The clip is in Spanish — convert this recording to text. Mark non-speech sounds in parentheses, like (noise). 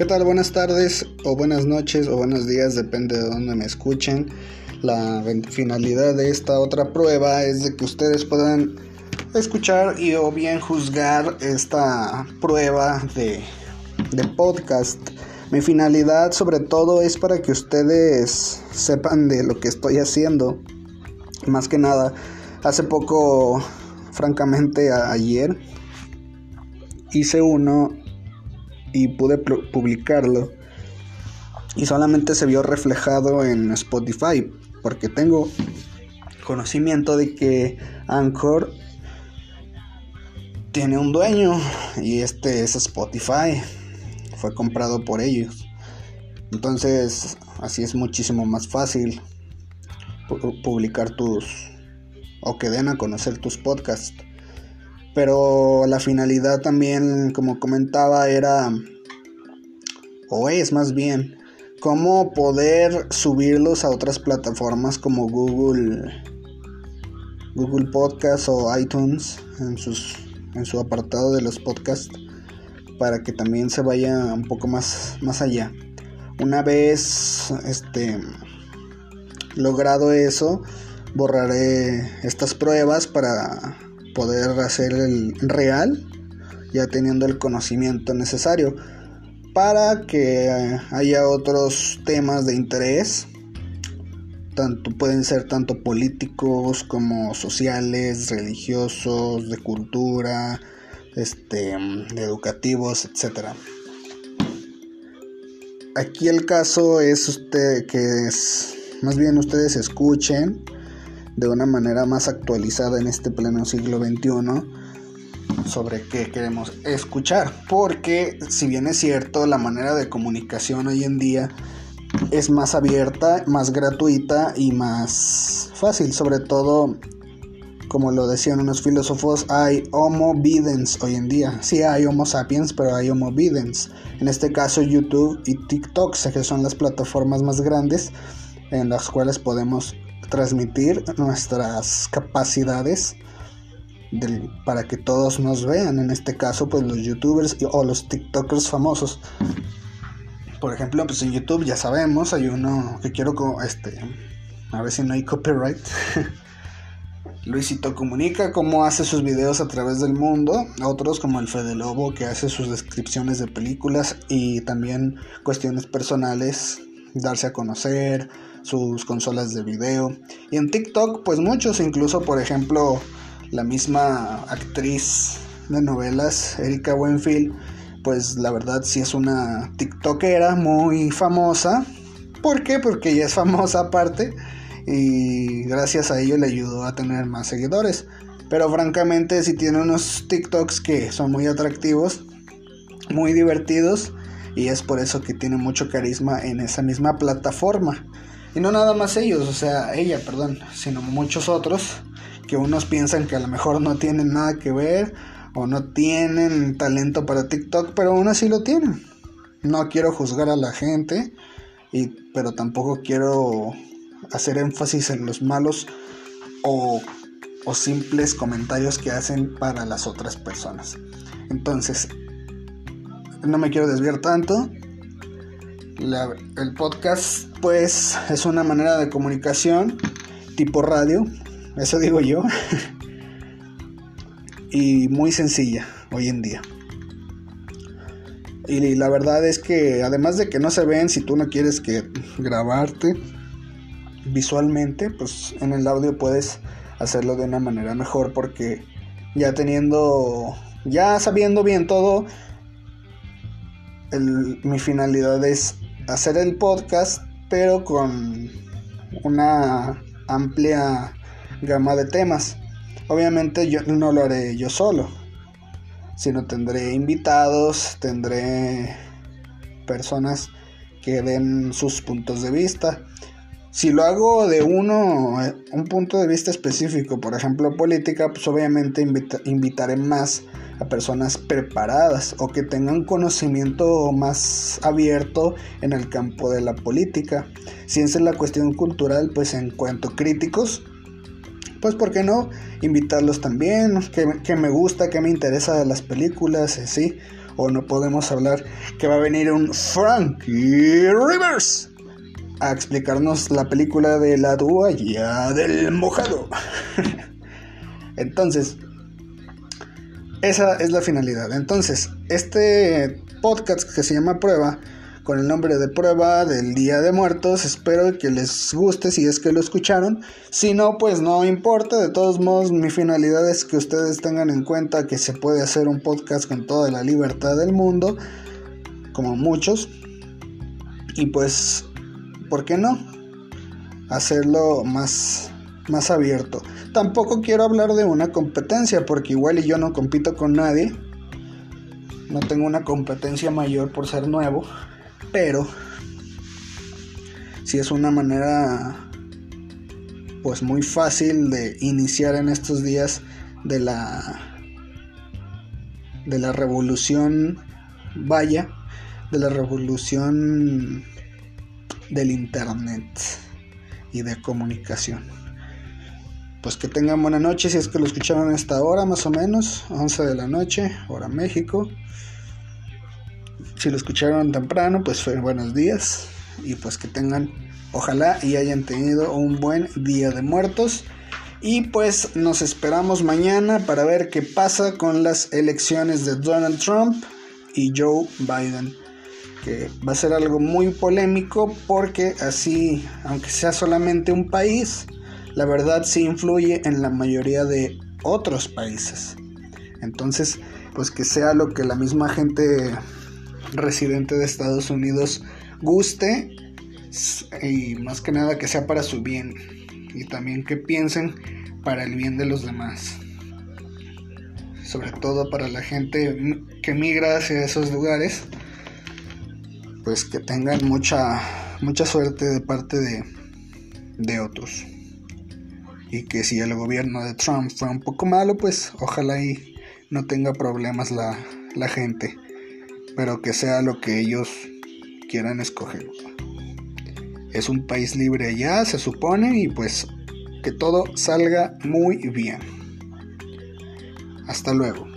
¿Qué tal? Buenas tardes o buenas noches o buenos días, depende de dónde me escuchen. La finalidad de esta otra prueba es de que ustedes puedan escuchar y o bien juzgar esta prueba de, de podcast. Mi finalidad sobre todo es para que ustedes sepan de lo que estoy haciendo. Más que nada, hace poco, francamente ayer, hice uno y pude publicarlo y solamente se vio reflejado en Spotify porque tengo conocimiento de que Anchor tiene un dueño y este es Spotify. Fue comprado por ellos. Entonces así es muchísimo más fácil publicar tus o que den a conocer tus podcasts pero la finalidad también, como comentaba, era, o es más bien, cómo poder subirlos a otras plataformas como Google, Google Podcast o iTunes en, sus, en su apartado de los podcasts para que también se vaya un poco más, más allá. Una vez este, logrado eso, borraré estas pruebas para poder hacer el real, ya teniendo el conocimiento necesario, para que haya otros temas de interés, tanto pueden ser tanto políticos como sociales, religiosos, de cultura, este, educativos, etcétera. Aquí el caso es usted que es, más bien ustedes escuchen de una manera más actualizada en este pleno siglo XXI sobre qué queremos escuchar. Porque si bien es cierto, la manera de comunicación hoy en día es más abierta, más gratuita y más fácil. Sobre todo, como lo decían unos filósofos, hay Homo videns hoy en día. Sí hay Homo sapiens, pero hay Homo videns. En este caso YouTube y TikTok, que son las plataformas más grandes en las cuales podemos transmitir nuestras capacidades para que todos nos vean. En este caso, pues los youtubers o los tiktokers famosos. Por ejemplo, pues en YouTube ya sabemos, hay uno que quiero, este, a ver si no hay copyright. (laughs) Luisito comunica cómo hace sus videos a través del mundo. Otros como el Fede Lobo que hace sus descripciones de películas y también cuestiones personales, darse a conocer, sus consolas de video. Y en TikTok, pues muchos, incluso por ejemplo, la misma actriz de novelas, Erika Buenfield, pues la verdad sí es una TikTokera muy famosa. ¿Por qué? Porque ella es famosa aparte y gracias a ello le ayudó a tener más seguidores. Pero francamente sí tiene unos TikToks que son muy atractivos, muy divertidos y es por eso que tiene mucho carisma en esa misma plataforma. Y no nada más ellos, o sea, ella, perdón, sino muchos otros que unos piensan que a lo mejor no tienen nada que ver o no tienen talento para TikTok, pero aún así lo tienen. No quiero juzgar a la gente, y, pero tampoco quiero hacer énfasis en los malos o, o simples comentarios que hacen para las otras personas. Entonces, no me quiero desviar tanto el podcast pues es una manera de comunicación tipo radio, eso digo yo, (laughs) y muy sencilla hoy en día. Y la verdad es que además de que no se ven, si tú no quieres que grabarte visualmente, pues en el audio puedes hacerlo de una manera mejor porque ya teniendo, ya sabiendo bien todo, mi finalidad es hacer el podcast, pero con una amplia gama de temas. Obviamente yo no lo haré yo solo, sino tendré invitados, tendré personas que den sus puntos de vista. Si lo hago de uno, un punto de vista específico, por ejemplo política, pues obviamente invitaré más a personas preparadas o que tengan conocimiento más abierto en el campo de la política. Si esa es la cuestión cultural, pues en cuanto críticos, pues ¿por qué no invitarlos también? Que, me gusta, que me interesa de las películas, sí. O no podemos hablar que va a venir un Frankie Rivers a explicarnos la película de la toalla del mojado. (laughs) Entonces, esa es la finalidad. Entonces, este podcast que se llama Prueba con el nombre de prueba del Día de Muertos. Espero que les guste si es que lo escucharon. Si no, pues no importa. De todos modos, mi finalidad es que ustedes tengan en cuenta que se puede hacer un podcast con toda la libertad del mundo, como muchos. Y pues, ¿por qué no? Hacerlo más, más abierto. Tampoco quiero hablar de una competencia, porque igual y yo no compito con nadie. No tengo una competencia mayor por ser nuevo pero si es una manera pues muy fácil de iniciar en estos días de la de la revolución vaya de la revolución del internet y de comunicación pues que tengan buena noche si es que lo escucharon a esta hora más o menos 11 de la noche hora México si lo escucharon temprano, pues fue buenos días y pues que tengan, ojalá y hayan tenido un buen día de muertos. Y pues nos esperamos mañana para ver qué pasa con las elecciones de Donald Trump y Joe Biden. Que va a ser algo muy polémico porque así, aunque sea solamente un país, la verdad sí influye en la mayoría de otros países. Entonces, pues que sea lo que la misma gente residente de Estados Unidos guste y más que nada que sea para su bien y también que piensen para el bien de los demás. Sobre todo para la gente que migra hacia esos lugares, pues que tengan mucha mucha suerte de parte de, de otros. Y que si el gobierno de Trump fue un poco malo, pues ojalá y no tenga problemas la, la gente pero que sea lo que ellos quieran escoger. Es un país libre allá, se supone, y pues que todo salga muy bien. Hasta luego.